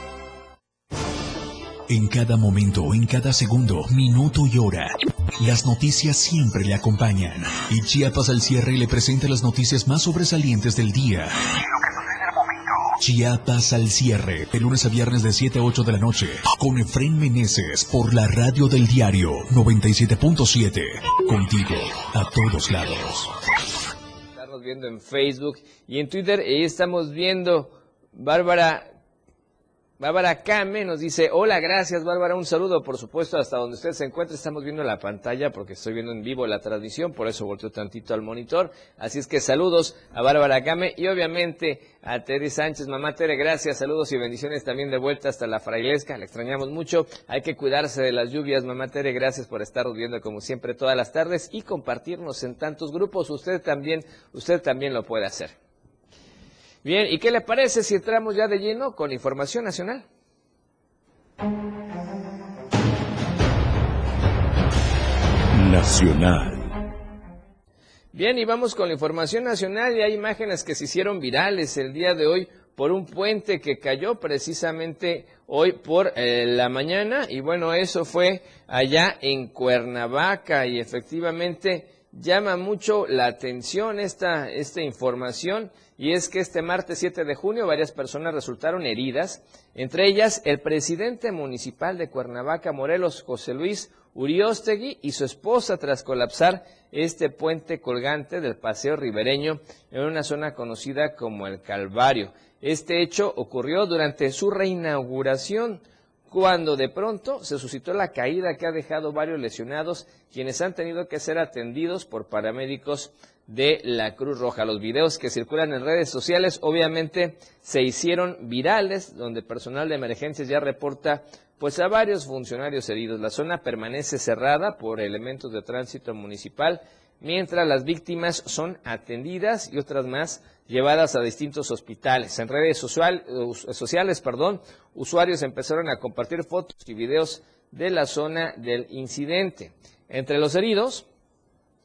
En cada momento, en cada segundo, minuto y hora, las noticias siempre le acompañan. Y Chiapas al cierre le presenta las noticias más sobresalientes del día. Chiapas al cierre, de lunes a viernes de 7 a 8 de la noche, con Efren Meneses por la radio del diario 97.7. Contigo, a todos lados. Estamos viendo en Facebook y en Twitter, y estamos viendo Bárbara Bárbara Kame nos dice, hola, gracias Bárbara, un saludo, por supuesto, hasta donde usted se encuentre, estamos viendo la pantalla porque estoy viendo en vivo la transmisión, por eso volteo tantito al monitor, así es que saludos a Bárbara Kame y obviamente a Tere Sánchez, mamá Tere, gracias, saludos y bendiciones también de vuelta hasta la frailesca, la extrañamos mucho, hay que cuidarse de las lluvias, mamá Tere, gracias por estar viendo como siempre todas las tardes y compartirnos en tantos grupos, usted también, usted también lo puede hacer. Bien, ¿y qué le parece si entramos ya de lleno con información nacional? Nacional. Bien, y vamos con la información nacional y hay imágenes que se hicieron virales el día de hoy por un puente que cayó precisamente hoy por eh, la mañana y bueno, eso fue allá en Cuernavaca y efectivamente llama mucho la atención esta, esta información y es que este martes 7 de junio varias personas resultaron heridas, entre ellas el presidente municipal de Cuernavaca, Morelos, José Luis Uriostegui y su esposa tras colapsar este puente colgante del Paseo Ribereño en una zona conocida como el Calvario. Este hecho ocurrió durante su reinauguración cuando de pronto se suscitó la caída que ha dejado varios lesionados, quienes han tenido que ser atendidos por paramédicos de la Cruz Roja. Los videos que circulan en redes sociales obviamente se hicieron virales, donde personal de emergencias ya reporta pues a varios funcionarios heridos. La zona permanece cerrada por elementos de tránsito municipal, mientras las víctimas son atendidas y otras más llevadas a distintos hospitales. En redes sociales, perdón, usuarios empezaron a compartir fotos y videos de la zona del incidente. Entre los heridos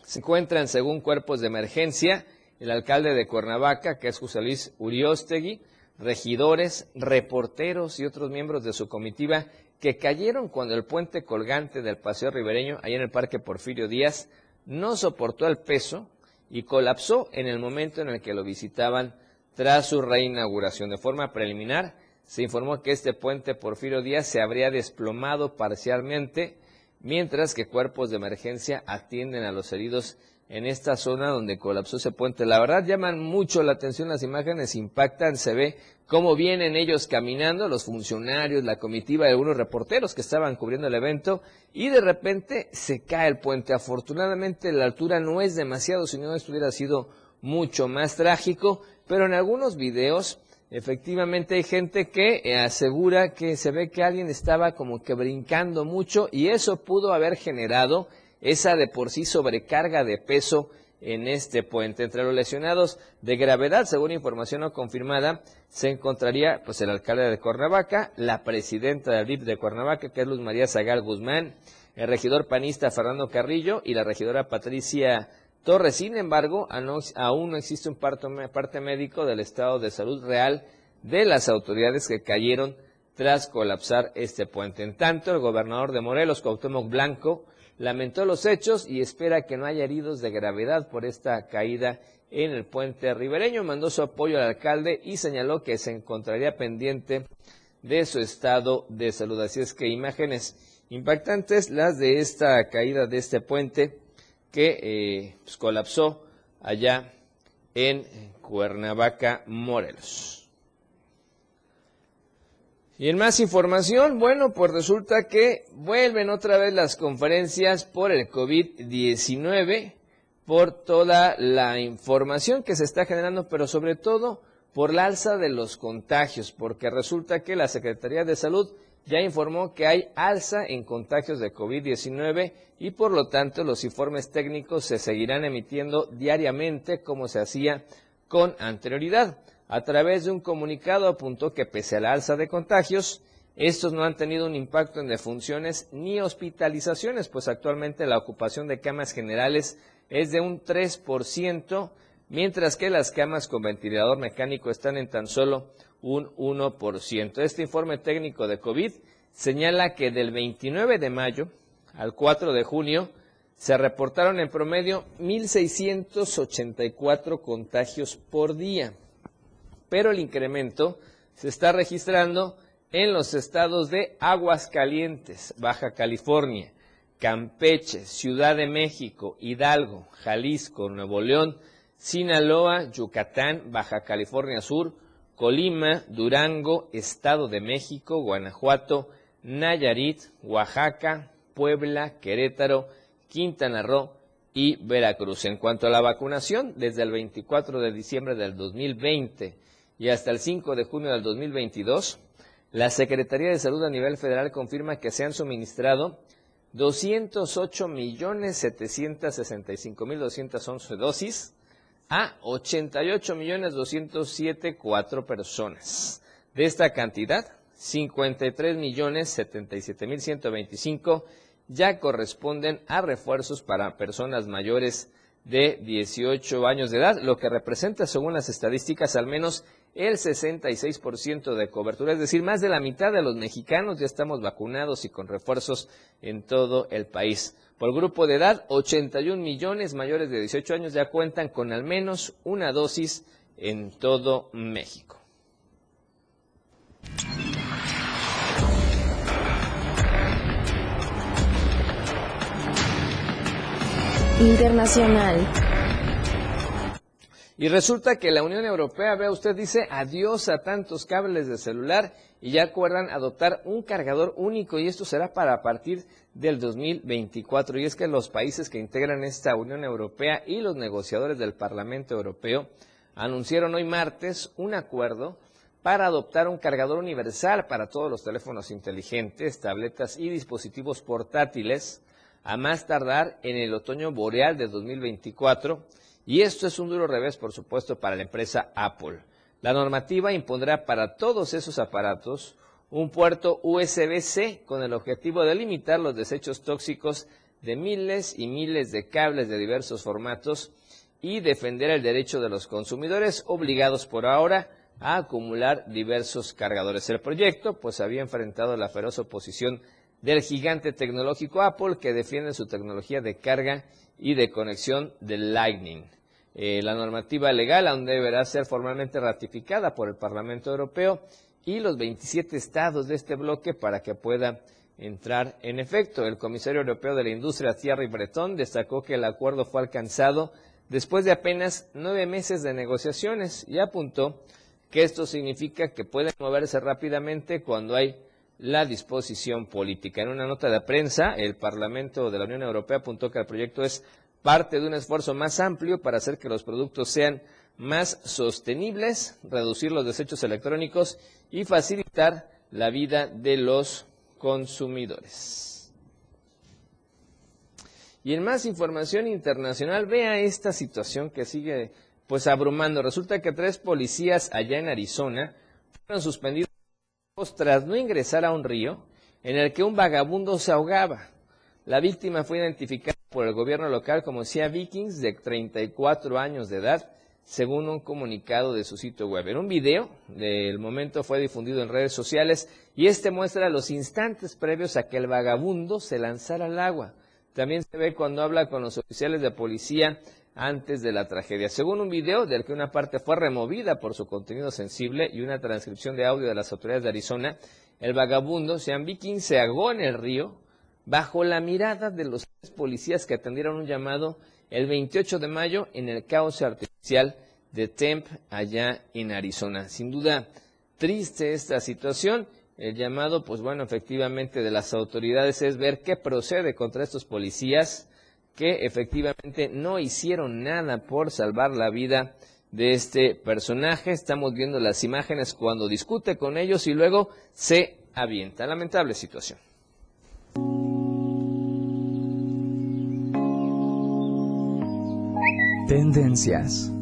se encuentran, según cuerpos de emergencia, el alcalde de Cuernavaca, que es José Luis Uriostegui, regidores, reporteros y otros miembros de su comitiva que cayeron cuando el puente colgante del Paseo Ribereño, ahí en el Parque Porfirio Díaz, no soportó el peso y colapsó en el momento en el que lo visitaban tras su reinauguración. De forma preliminar, se informó que este puente Porfirio Díaz se habría desplomado parcialmente mientras que cuerpos de emergencia atienden a los heridos en esta zona donde colapsó ese puente. La verdad llaman mucho la atención las imágenes, impactan, se ve cómo vienen ellos caminando, los funcionarios, la comitiva de algunos reporteros que estaban cubriendo el evento y de repente se cae el puente. Afortunadamente la altura no es demasiado, si no esto hubiera sido mucho más trágico, pero en algunos videos Efectivamente hay gente que eh, asegura que se ve que alguien estaba como que brincando mucho y eso pudo haber generado esa de por sí sobrecarga de peso en este puente. Entre los lesionados de gravedad, según información no confirmada, se encontraría pues el alcalde de Cuernavaca, la presidenta del DIP de Cuernavaca, que es Luz María Zagal Guzmán, el regidor panista Fernando Carrillo y la regidora Patricia Torres. Sin embargo, aún no existe un parte médico del estado de salud real de las autoridades que cayeron tras colapsar este puente. En tanto, el gobernador de Morelos, Cuauhtémoc Blanco, lamentó los hechos y espera que no haya heridos de gravedad por esta caída en el puente ribereño. Mandó su apoyo al alcalde y señaló que se encontraría pendiente de su estado de salud. Así es que imágenes impactantes las de esta caída de este puente que eh, pues, colapsó allá en Cuernavaca, Morelos. Y en más información, bueno, pues resulta que vuelven otra vez las conferencias por el COVID-19, por toda la información que se está generando, pero sobre todo por la alza de los contagios, porque resulta que la Secretaría de Salud ya informó que hay alza en contagios de COVID-19 y por lo tanto los informes técnicos se seguirán emitiendo diariamente como se hacía con anterioridad. A través de un comunicado apuntó que pese a la alza de contagios, estos no han tenido un impacto en defunciones ni hospitalizaciones, pues actualmente la ocupación de camas generales es de un 3%, mientras que las camas con ventilador mecánico están en tan solo un 1%. Este informe técnico de COVID señala que del 29 de mayo al 4 de junio se reportaron en promedio 1.684 contagios por día, pero el incremento se está registrando en los estados de Aguascalientes, Baja California, Campeche, Ciudad de México, Hidalgo, Jalisco, Nuevo León, Sinaloa, Yucatán, Baja California Sur, Colima, Durango, Estado de México, Guanajuato, Nayarit, Oaxaca, Puebla, Querétaro, Quintana Roo y Veracruz. En cuanto a la vacunación, desde el 24 de diciembre del 2020 y hasta el 5 de junio del 2022, la Secretaría de Salud a nivel federal confirma que se han suministrado 208.765.211 dosis a 88.207.4 personas. De esta cantidad, 53.077.125 ya corresponden a refuerzos para personas mayores de 18 años de edad, lo que representa, según las estadísticas, al menos el 66% de cobertura, es decir, más de la mitad de los mexicanos ya estamos vacunados y con refuerzos en todo el país. Por grupo de edad, 81 millones mayores de 18 años ya cuentan con al menos una dosis en todo México. Internacional. Y resulta que la Unión Europea, vea usted, dice adiós a tantos cables de celular y ya acuerdan adoptar un cargador único y esto será para partir del 2024. Y es que los países que integran esta Unión Europea y los negociadores del Parlamento Europeo anunciaron hoy martes un acuerdo para adoptar un cargador universal para todos los teléfonos inteligentes, tabletas y dispositivos portátiles a más tardar en el otoño boreal de 2024. Y esto es un duro revés, por supuesto, para la empresa Apple. La normativa impondrá para todos esos aparatos un puerto USB-C con el objetivo de limitar los desechos tóxicos de miles y miles de cables de diversos formatos y defender el derecho de los consumidores obligados por ahora a acumular diversos cargadores. El proyecto pues había enfrentado la feroz oposición del gigante tecnológico Apple que defiende su tecnología de carga y de conexión de Lightning. Eh, la normativa legal aún deberá ser formalmente ratificada por el Parlamento Europeo y los 27 estados de este bloque para que pueda entrar en efecto. El comisario europeo de la industria, Thierry Breton, destacó que el acuerdo fue alcanzado después de apenas nueve meses de negociaciones y apuntó que esto significa que pueden moverse rápidamente cuando hay la disposición política. En una nota de prensa, el Parlamento de la Unión Europea apuntó que el proyecto es parte de un esfuerzo más amplio para hacer que los productos sean más sostenibles, reducir los desechos electrónicos y facilitar la vida de los consumidores. Y en más información internacional, vea esta situación que sigue pues abrumando. Resulta que tres policías allá en Arizona fueron suspendidos tras no ingresar a un río en el que un vagabundo se ahogaba. La víctima fue identificada por el gobierno local como Sia Vikings, de 34 años de edad, según un comunicado de su sitio web. En un video del momento fue difundido en redes sociales y este muestra los instantes previos a que el vagabundo se lanzara al agua. También se ve cuando habla con los oficiales de policía antes de la tragedia. Según un video del que una parte fue removida por su contenido sensible y una transcripción de audio de las autoridades de Arizona, el vagabundo Sean Viking se ahogó en el río bajo la mirada de los policías que atendieron un llamado el 28 de mayo en el cauce artificial de Temp allá en Arizona. Sin duda triste esta situación. El llamado, pues bueno, efectivamente de las autoridades es ver qué procede contra estos policías que efectivamente no hicieron nada por salvar la vida de este personaje. Estamos viendo las imágenes cuando discute con ellos y luego se avienta. Lamentable situación. Tendencias.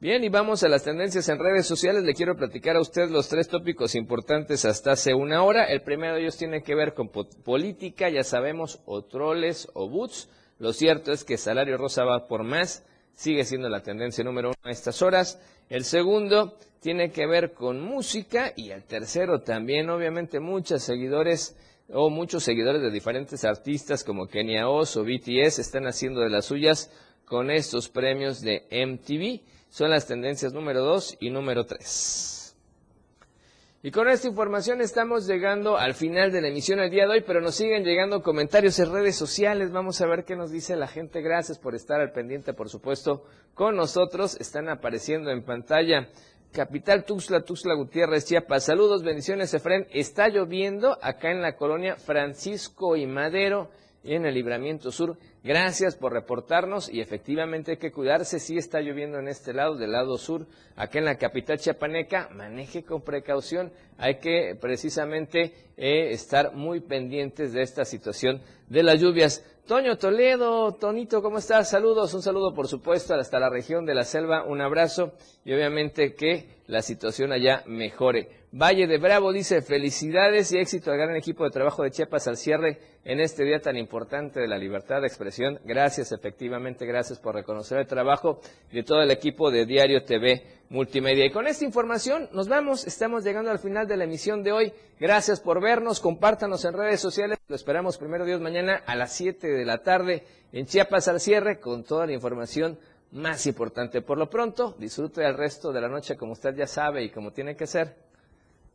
Bien, y vamos a las tendencias en redes sociales. Le quiero platicar a usted los tres tópicos importantes hasta hace una hora. El primero de ellos tiene que ver con política, ya sabemos, o troles o boots. Lo cierto es que salario rosa va por más, sigue siendo la tendencia número uno a estas horas. El segundo tiene que ver con música y el tercero también, obviamente, muchos seguidores o muchos seguidores de diferentes artistas como Kenya Oz o BTS están haciendo de las suyas con estos premios de MTV son las tendencias número 2 y número 3. Y con esta información estamos llegando al final de la emisión del día de hoy, pero nos siguen llegando comentarios en redes sociales. Vamos a ver qué nos dice la gente. Gracias por estar al pendiente, por supuesto, con nosotros. Están apareciendo en pantalla. Capital Tuxtla, Tuxtla Gutiérrez, Chiapas. Saludos, bendiciones, Efren. Está lloviendo acá en la colonia Francisco y Madero, en el Libramiento Sur. Gracias por reportarnos y efectivamente hay que cuidarse. Sí está lloviendo en este lado, del lado sur, acá en la capital chiapaneca. Maneje con precaución. Hay que precisamente eh, estar muy pendientes de esta situación de las lluvias. Toño Toledo, Tonito, ¿cómo estás? Saludos, un saludo por supuesto hasta la región de la selva, un abrazo y obviamente que la situación allá mejore. Valle de Bravo dice felicidades y éxito al gran equipo de trabajo de Chiapas al cierre en este día tan importante de la libertad de expresión. Gracias, efectivamente, gracias por reconocer el trabajo de todo el equipo de Diario TV Multimedia. Y con esta información nos vamos, estamos llegando al final de la emisión de hoy. Gracias por vernos, compártanos en redes sociales. Lo esperamos primero Dios mañana a las 7 de la tarde en Chiapas al cierre con toda la información más importante. Por lo pronto, disfrute el resto de la noche como usted ya sabe y como tiene que ser